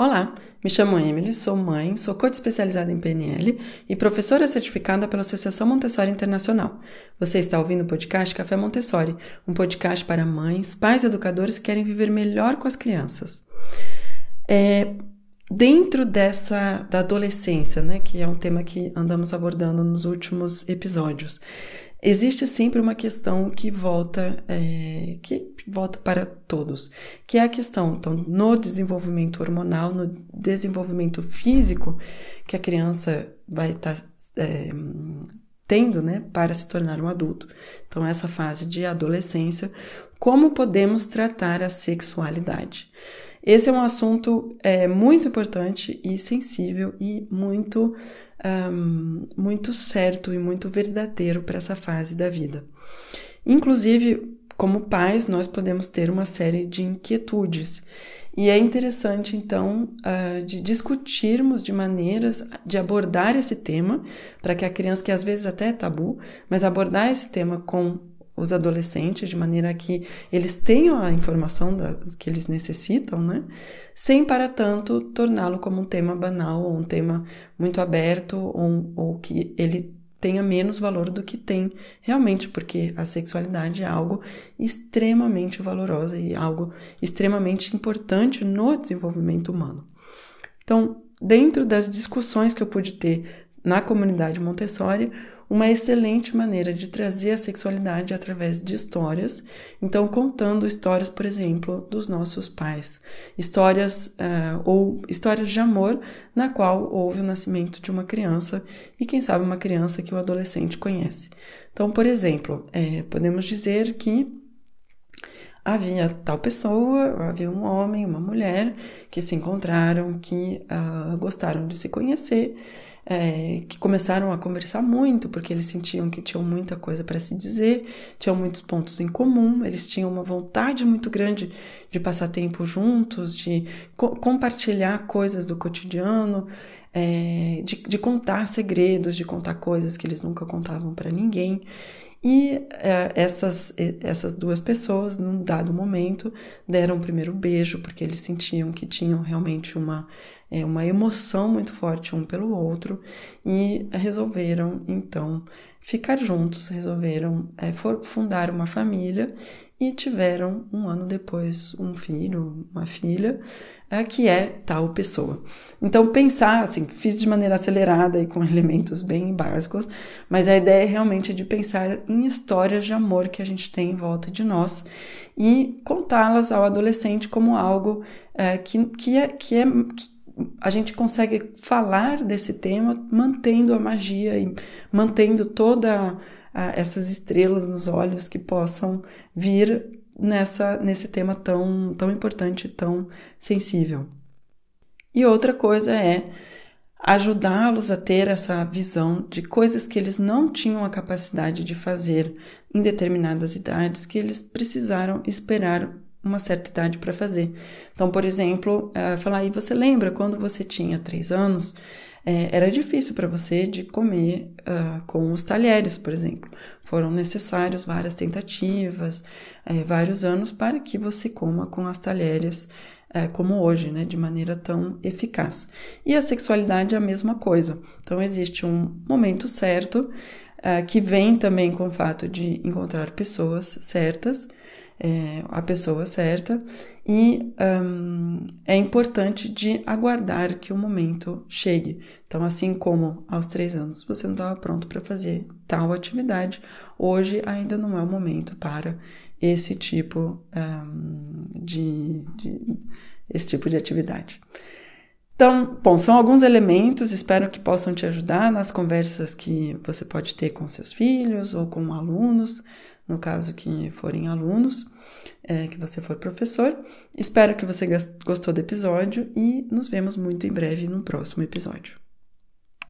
Olá, me chamo Emily, sou mãe, sou coach especializada em PNL e professora certificada pela Associação Montessori Internacional. Você está ouvindo o podcast Café Montessori, um podcast para mães, pais e educadores que querem viver melhor com as crianças. É, dentro dessa da adolescência, né, que é um tema que andamos abordando nos últimos episódios, existe sempre uma questão que volta, é, que volta para todos, que é a questão então, no desenvolvimento hormonal, no desenvolvimento físico que a criança vai estar tá, é, tendo, né, para se tornar um adulto. Então, essa fase de adolescência, como podemos tratar a sexualidade? Esse é um assunto é, muito importante e sensível e muito um, muito certo e muito verdadeiro para essa fase da vida. Inclusive, como pais, nós podemos ter uma série de inquietudes. E é interessante, então, uh, de discutirmos de maneiras de abordar esse tema, para que a criança, que às vezes até é tabu, mas abordar esse tema com os adolescentes, de maneira que eles tenham a informação da, que eles necessitam, né? Sem, para tanto, torná-lo como um tema banal ou um tema muito aberto ou, ou que ele tenha menos valor do que tem realmente, porque a sexualidade é algo extremamente valorosa e algo extremamente importante no desenvolvimento humano. Então, dentro das discussões que eu pude ter na comunidade Montessori, uma excelente maneira de trazer a sexualidade através de histórias. Então, contando histórias, por exemplo, dos nossos pais, histórias uh, ou histórias de amor na qual houve o nascimento de uma criança e, quem sabe, uma criança que o adolescente conhece. Então, por exemplo, é, podemos dizer que havia tal pessoa, havia um homem, uma mulher que se encontraram, que uh, gostaram de se conhecer é, que começaram a conversar muito, porque eles sentiam que tinham muita coisa para se dizer, tinham muitos pontos em comum, eles tinham uma vontade muito grande de passar tempo juntos, de co compartilhar coisas do cotidiano, é, de, de contar segredos, de contar coisas que eles nunca contavam para ninguém. E é, essas, essas duas pessoas, num dado momento, deram o primeiro beijo, porque eles sentiam que tinham realmente uma, é, uma emoção muito forte um pelo outro e resolveram, então, ficar juntos, resolveram é, fundar uma família e tiveram um ano depois um filho, uma filha, é, que é tal pessoa. Então, pensar, assim, fiz de maneira acelerada e com elementos bem básicos, mas a ideia é realmente de pensar em histórias de amor que a gente tem em volta de nós e contá-las ao adolescente como algo é, que, que, é, que, é, que a gente consegue falar desse tema mantendo a magia e mantendo toda essas estrelas nos olhos que possam vir nessa nesse tema tão tão importante, tão sensível. E outra coisa é ajudá-los a ter essa visão de coisas que eles não tinham a capacidade de fazer em determinadas idades, que eles precisaram esperar uma certa idade para fazer. Então, por exemplo, uh, falar aí, você lembra quando você tinha três anos, é, era difícil para você de comer uh, com os talheres, por exemplo. Foram necessários várias tentativas, é, vários anos para que você coma com as talheres é, como hoje, né, de maneira tão eficaz. E a sexualidade é a mesma coisa. Então, existe um momento certo uh, que vem também com o fato de encontrar pessoas certas é, a pessoa certa e um, é importante de aguardar que o momento chegue. Então, assim como aos três anos você não estava pronto para fazer tal atividade, hoje ainda não é o momento para esse tipo um, de, de esse tipo de atividade. Então, bom, são alguns elementos, espero que possam te ajudar nas conversas que você pode ter com seus filhos ou com alunos, no caso que forem alunos, é, que você for professor. Espero que você gostou do episódio e nos vemos muito em breve no próximo episódio.